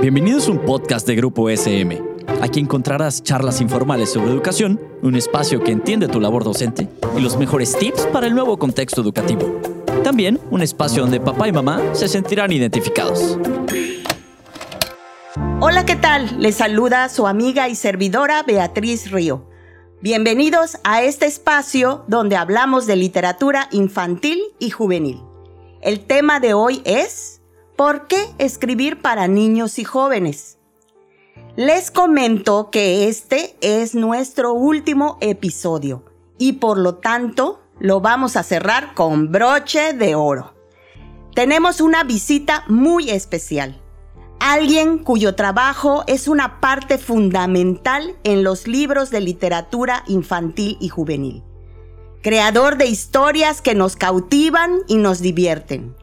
Bienvenidos a un podcast de Grupo SM. Aquí encontrarás charlas informales sobre educación, un espacio que entiende tu labor docente y los mejores tips para el nuevo contexto educativo. También un espacio donde papá y mamá se sentirán identificados. Hola, ¿qué tal? Les saluda su amiga y servidora Beatriz Río. Bienvenidos a este espacio donde hablamos de literatura infantil y juvenil. El tema de hoy es ¿Por qué escribir para niños y jóvenes? Les comento que este es nuestro último episodio y por lo tanto lo vamos a cerrar con broche de oro. Tenemos una visita muy especial. Alguien cuyo trabajo es una parte fundamental en los libros de literatura infantil y juvenil. Creador de historias que nos cautivan y nos divierten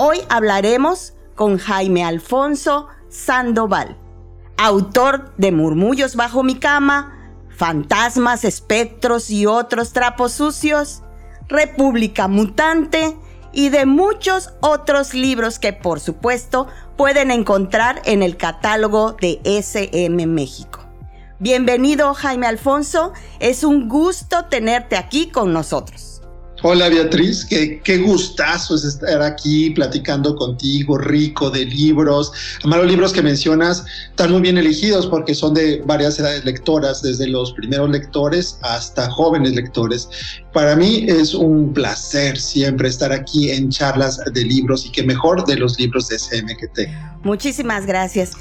Hoy hablaremos con Jaime Alfonso Sandoval, autor de Murmullos bajo mi cama, Fantasmas, Espectros y otros trapos sucios, República Mutante y de muchos otros libros que por supuesto pueden encontrar en el catálogo de SM México. Bienvenido Jaime Alfonso, es un gusto tenerte aquí con nosotros. Hola Beatriz, qué, gustazo es estar aquí platicando contigo, rico de libros. Además, los libros que mencionas están muy bien elegidos porque son de varias edades lectoras, desde los primeros lectores hasta jóvenes lectores. Para mí es un placer siempre estar aquí en charlas de libros y que mejor de los libros de CMQT. Muchísimas gracias.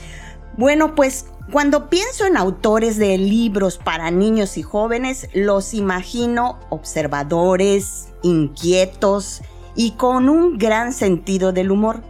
Bueno, pues cuando pienso en autores de libros para niños y jóvenes, los imagino observadores, inquietos y con un gran sentido del humor.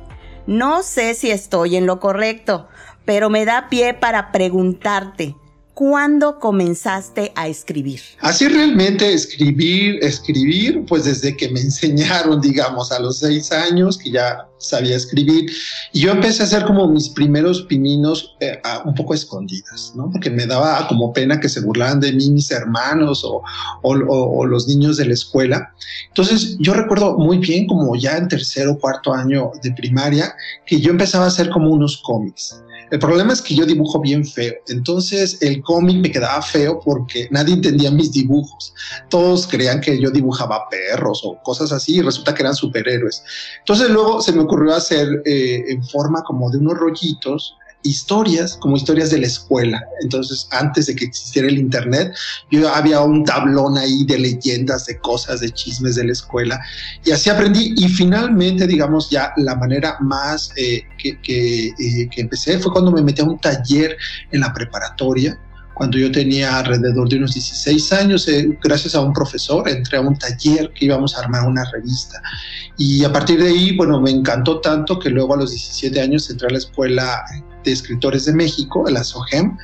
No sé si estoy en lo correcto, pero me da pie para preguntarte, ¿Cuándo comenzaste a escribir? Así realmente escribir, escribir, pues desde que me enseñaron, digamos, a los seis años, que ya sabía escribir, y yo empecé a hacer como mis primeros pininos eh, un poco escondidas, ¿no? Porque me daba como pena que se burlaran de mí mis hermanos o, o los niños de la escuela. Entonces yo recuerdo muy bien como ya en tercero o cuarto año de primaria, que yo empezaba a hacer como unos cómics. El problema es que yo dibujo bien feo, entonces el cómic me quedaba feo porque nadie entendía mis dibujos. Todos creían que yo dibujaba perros o cosas así y resulta que eran superhéroes. Entonces luego se me ocurrió hacer eh, en forma como de unos rollitos historias como historias de la escuela. Entonces, antes de que existiera el Internet, yo había un tablón ahí de leyendas, de cosas, de chismes de la escuela. Y así aprendí. Y finalmente, digamos, ya la manera más eh, que, que, eh, que empecé fue cuando me metí a un taller en la preparatoria cuando yo tenía alrededor de unos 16 años, eh, gracias a un profesor, entré a un taller que íbamos a armar una revista. Y a partir de ahí, bueno, me encantó tanto que luego a los 17 años entré a la Escuela de Escritores de México, la SOGEM,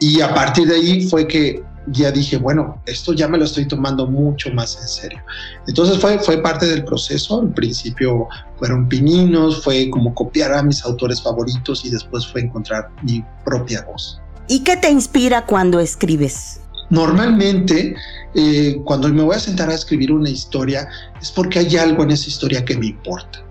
y a partir de ahí fue que ya dije, bueno, esto ya me lo estoy tomando mucho más en serio. Entonces fue, fue parte del proceso. Al principio fueron pininos, fue como copiar a mis autores favoritos y después fue encontrar mi propia voz. ¿Y qué te inspira cuando escribes? Normalmente, eh, cuando me voy a sentar a escribir una historia, es porque hay algo en esa historia que me importa.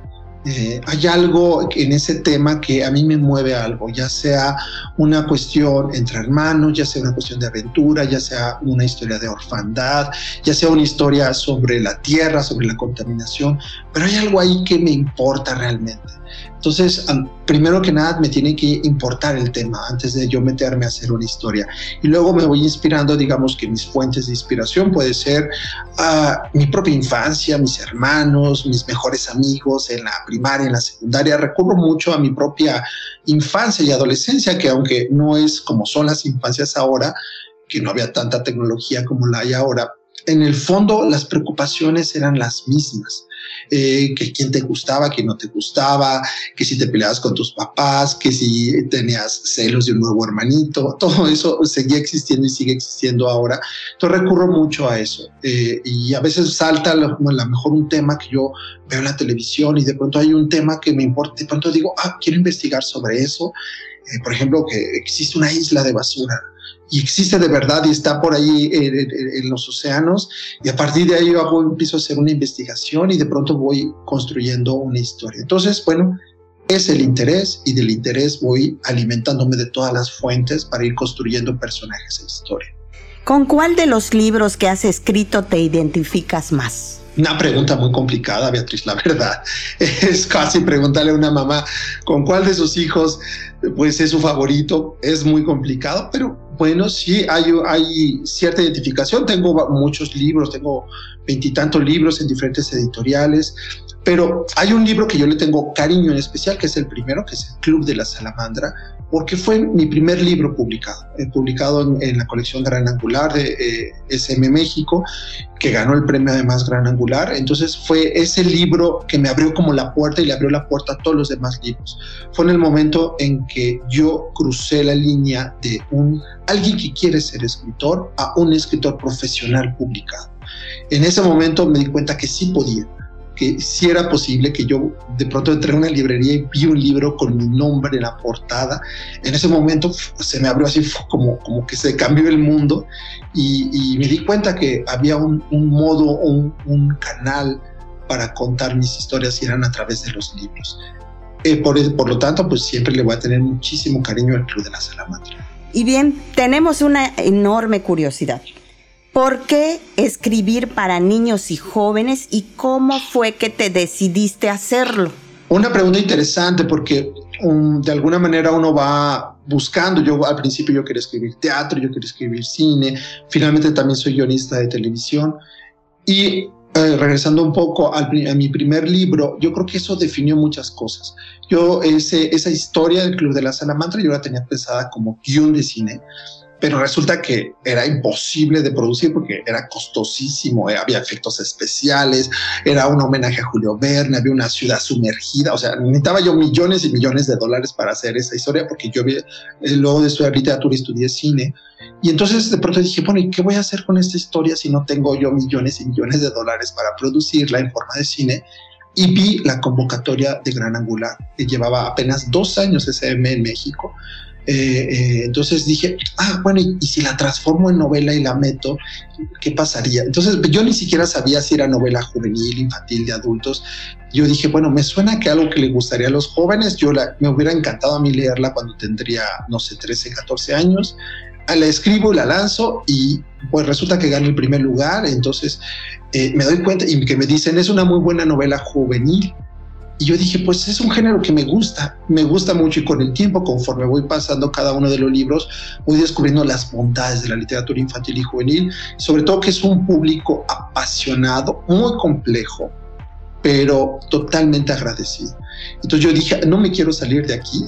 Eh, hay algo en ese tema que a mí me mueve algo, ya sea una cuestión entre hermanos, ya sea una cuestión de aventura, ya sea una historia de orfandad, ya sea una historia sobre la tierra, sobre la contaminación, pero hay algo ahí que me importa realmente. Entonces, primero que nada, me tiene que importar el tema antes de yo meterme a hacer una historia. Y luego me voy inspirando, digamos que mis fuentes de inspiración puede ser uh, mi propia infancia, mis hermanos, mis mejores amigos en la primaria, en la secundaria. Recurro mucho a mi propia infancia y adolescencia, que aunque no es como son las infancias ahora, que no había tanta tecnología como la hay ahora, en el fondo las preocupaciones eran las mismas. Eh, que quién te gustaba, quién no te gustaba, que si te peleabas con tus papás, que si tenías celos de un nuevo hermanito, todo eso seguía existiendo y sigue existiendo ahora. Entonces recurro mucho a eso eh, y a veces salta a lo, mejor un tema que yo veo en la televisión y de pronto hay un tema que me importa, de pronto digo, ah, quiero investigar sobre eso. Eh, por ejemplo, que existe una isla de basura y existe de verdad y está por ahí en, los océanos y a partir de ahí yo hago, empiezo a hacer una investigación y de pronto voy construyendo una historia. Entonces, bueno, es el interés y del interés voy alimentándome de todas las fuentes para ir construyendo personajes en historia. ¿Con cuál de los libros que has escrito te identificas más? Una pregunta muy complicada, Beatriz, la verdad. Es casi preguntarle a una mamá con cuál de sus hijos pues es su favorito. Es muy complicado, pero bueno, sí hay, hay cierta identificación. Tengo muchos libros, tengo veintitantos libros en diferentes editoriales. Pero hay un libro que yo le tengo cariño en especial, que es el primero, que es el Club de la Salamandra, porque fue mi primer libro publicado, eh, publicado en, la colección Gran Angular de eh, SM México, que ganó el premio además Gran Angular. Entonces fue ese libro que me abrió como la puerta y le abrió la puerta a todos los demás libros. Fue en el momento en que yo crucé la línea de un alguien que quiere ser escritor a un escritor profesional publicado. En ese momento me di cuenta que sí podía, que si era posible que yo de pronto entré a una librería y vi un libro con mi nombre en la portada. En ese momento se me abrió así como, como que se cambió el mundo y, me di cuenta que había un, modo, un, un, canal para contar mis historias y eran a través de los libros. Eh, por, por, lo tanto, pues siempre le voy a tener muchísimo cariño al Club de la Salamandra. Y bien, tenemos una enorme curiosidad. ¿Por qué escribir para niños y jóvenes y cómo fue que te decidiste hacerlo? Una pregunta interesante porque um, de alguna manera uno va buscando. Yo al principio yo quería escribir teatro, yo quería escribir cine, finalmente también soy guionista de televisión y eh, regresando un poco al, a mi primer libro, yo creo que eso definió muchas cosas. Yo ese, esa historia del Club de la Salamandra yo la tenía pensada como guion de cine pero resulta que era imposible de producir porque era costosísimo, eh, había efectos especiales, era un homenaje a Julio Verne, había una ciudad sumergida, o sea, necesitaba yo millones y millones de dólares para hacer esa historia porque yo eh, luego de estudiar literatura estudié cine. Y entonces de pronto dije, bueno, ¿y qué voy a hacer con esta historia si no tengo yo millones y millones de dólares para producirla en forma de cine? Y vi la convocatoria de Gran Angular, que llevaba apenas dos años SM en México, eh, eh, entonces dije, ah, bueno, y, si la transformo en novela y la meto, ¿qué pasaría? Entonces yo ni siquiera sabía si era novela juvenil, infantil, de adultos. Yo dije, bueno, me suena que algo que le gustaría a los jóvenes, yo la, me hubiera encantado a mí leerla cuando tendría, no sé, 13, 14 años. Ah, la escribo, la lanzo y pues resulta que gano el primer lugar. Entonces eh, me doy cuenta y que me dicen, es una muy buena novela juvenil y yo dije, pues es un género que me gusta, me gusta mucho y con el tiempo, conforme voy pasando cada uno de los libros, voy descubriendo las bondades de la literatura infantil y juvenil, sobre todo que es un público apasionado, muy complejo, pero totalmente agradecido. Entonces yo dije, no me quiero salir de aquí,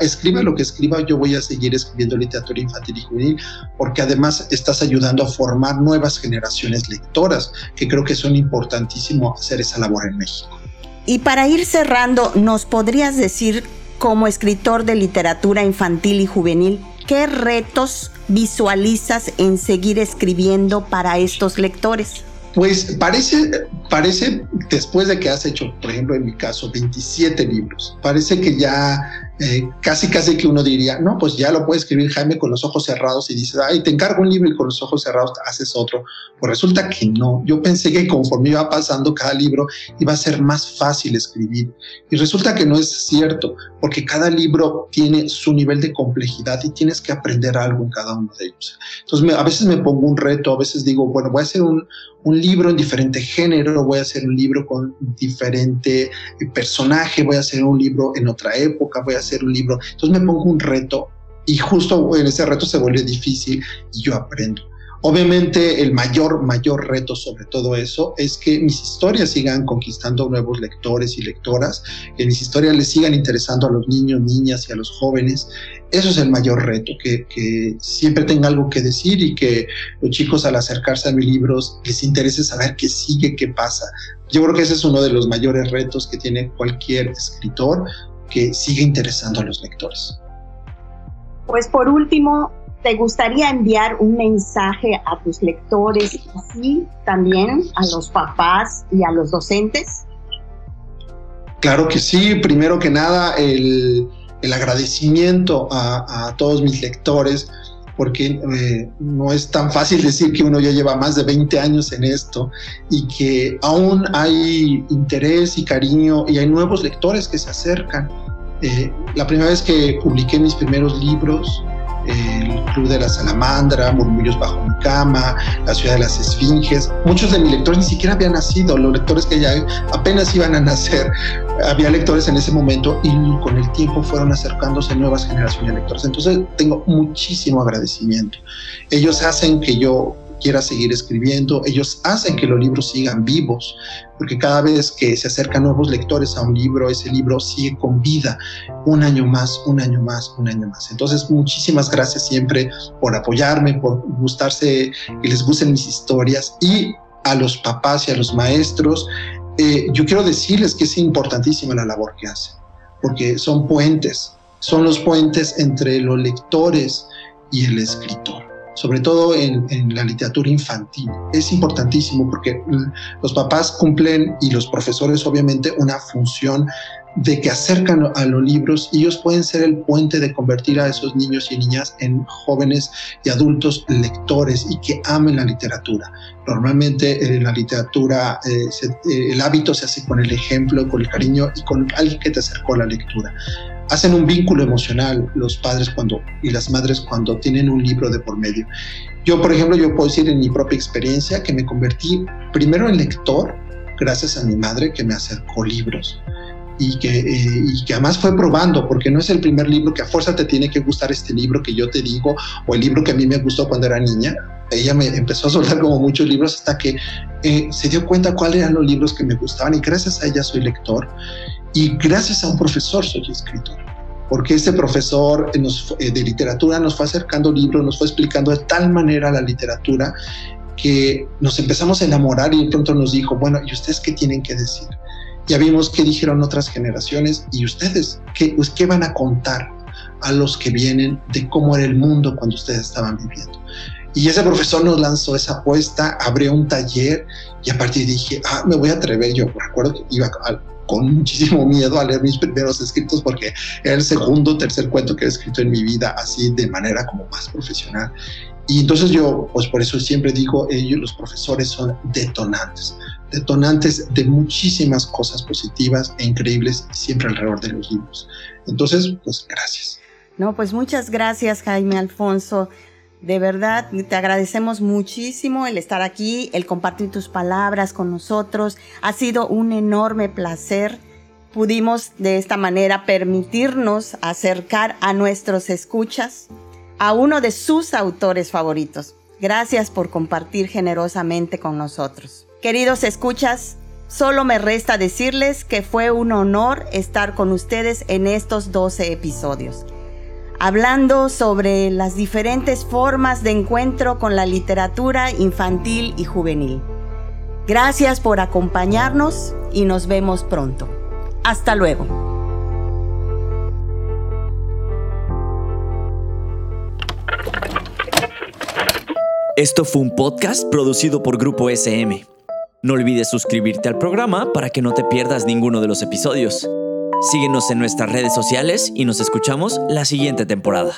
escriba lo que escriba, yo voy a seguir escribiendo literatura infantil y juvenil, porque además estás ayudando a formar nuevas generaciones lectoras, que creo que son importantísimo hacer esa labor en México. Y para ir cerrando, ¿nos podrías decir, como escritor de literatura infantil y juvenil, qué retos visualizas en seguir escribiendo para estos lectores? Pues parece, parece, después de que has hecho, por ejemplo, en mi caso, 27 libros, parece que ya eh, casi casi que uno diría, no, pues ya lo puede escribir Jaime con los ojos cerrados y dices, ay, te encargo un libro y con los ojos cerrados haces otro. Pues resulta que no. Yo pensé que conforme iba pasando cada libro iba a ser más fácil escribir. Y resulta que no es cierto, porque cada libro tiene su nivel de complejidad y tienes que aprender algo en cada uno de ellos. Entonces a veces me pongo un reto, a veces digo, bueno, voy a hacer un, un libro en diferente género, voy a hacer un libro con diferente personaje, voy a hacer un libro en otra época, voy a hacer un libro. Entonces me pongo un reto y justo en ese reto se vuelve difícil y yo aprendo. Obviamente el mayor, mayor reto sobre todo eso es que mis historias sigan conquistando nuevos lectores y lectoras, que mis historias les sigan interesando a los niños, niñas y a los jóvenes. Eso es el mayor reto, que, siempre tenga algo que decir y que los chicos al acercarse a mis libros les interese saber qué sigue, qué pasa. Yo creo que ese es uno de los mayores retos que tiene cualquier escritor, que sigue interesando a los lectores. Pues por último, ¿Te gustaría enviar un mensaje a tus lectores y también a los papás y a los docentes? Claro que sí. Primero que nada, el, agradecimiento a, todos mis lectores, porque eh, no es tan fácil decir que uno ya lleva más de 20 años en esto y que aún hay interés y cariño y hay nuevos lectores que se acercan Eh, la primera vez que publiqué mis primeros libros, el Club de la Salamandra, Murmullos bajo mi cama, La ciudad de las esfinges. Muchos de mis lectores ni siquiera habían nacido, los lectores que ya apenas iban a nacer. Había lectores en ese momento y con el tiempo fueron acercándose nuevas generaciones de lectores. Entonces tengo muchísimo agradecimiento. Ellos hacen que yo quiera seguir escribiendo, ellos hacen que los libros sigan vivos, porque cada vez que se acercan nuevos lectores a un libro, ese libro sigue con vida un año más, un año más, un año más. Entonces, muchísimas gracias siempre por apoyarme, por gustarse, que les gusten mis historias y a los papás y a los maestros. Eh, yo quiero decirles que es importantísima la labor que hacen, porque son puentes, son los puentes entre los lectores y el escritor sobre todo en, la literatura infantil. Es importantísimo porque los papás cumplen y los profesores obviamente una función de que acercan a los libros y ellos pueden ser el puente de convertir a esos niños y niñas en jóvenes y adultos lectores y que amen la literatura. Normalmente en la literatura eh, eh, el hábito se hace con el ejemplo, con el cariño y con alguien que te acercó a la lectura hacen un vínculo emocional los padres cuando y las madres cuando tienen un libro de por medio. Yo, por ejemplo, yo puedo decir en mi propia experiencia que me convertí primero en lector gracias a mi madre que me acercó libros y que, eh, y que además fue probando, porque no es el primer libro que a fuerza te tiene que gustar este libro que yo te digo o el libro que a mí me gustó cuando era niña. Ella me empezó a soltar como muchos libros hasta que eh, se dio cuenta cuáles eran los libros que me gustaban y gracias a ella soy lector y gracias a un profesor soy escritor, porque este profesor eh, de literatura nos fue acercando libros, nos fue explicando de tal manera la literatura que nos empezamos a enamorar y de pronto nos dijo, bueno, ¿y ustedes qué tienen que decir? Ya vimos qué dijeron otras generaciones y ustedes, ¿qué, pues, ¿qué van a contar a los que vienen de cómo era el mundo cuando ustedes estaban viviendo? Y ese profesor nos lanzó esa apuesta, abrió un taller y a partir dije, ah, me voy a atrever. Yo recuerdo que iba al, con muchísimo miedo a leer mis primeros escritos porque era el segundo tercer cuento que he escrito en mi vida así de manera como más profesional. Y entonces yo, pues por eso siempre digo, ellos, los profesores son detonantes, detonantes de muchísimas cosas positivas e increíbles siempre alrededor de los libros. Entonces, pues gracias. No, pues muchas gracias Jaime Alfonso. De verdad, te agradecemos muchísimo el estar aquí, el compartir tus palabras con nosotros. Ha sido un enorme placer. Pudimos de esta manera permitirnos acercar a nuestros escuchas a uno de sus autores favoritos. Gracias por compartir generosamente con nosotros. Queridos escuchas, solo me resta decirles que fue un honor estar con ustedes en estos 12 episodios hablando sobre las diferentes formas de encuentro con la literatura infantil y juvenil. Gracias por acompañarnos y nos vemos pronto. Hasta luego. Esto fue un podcast producido por Grupo SM. No olvides suscribirte al programa para que no te pierdas ninguno de los episodios. Síguenos en nuestras redes sociales y nos escuchamos la siguiente temporada.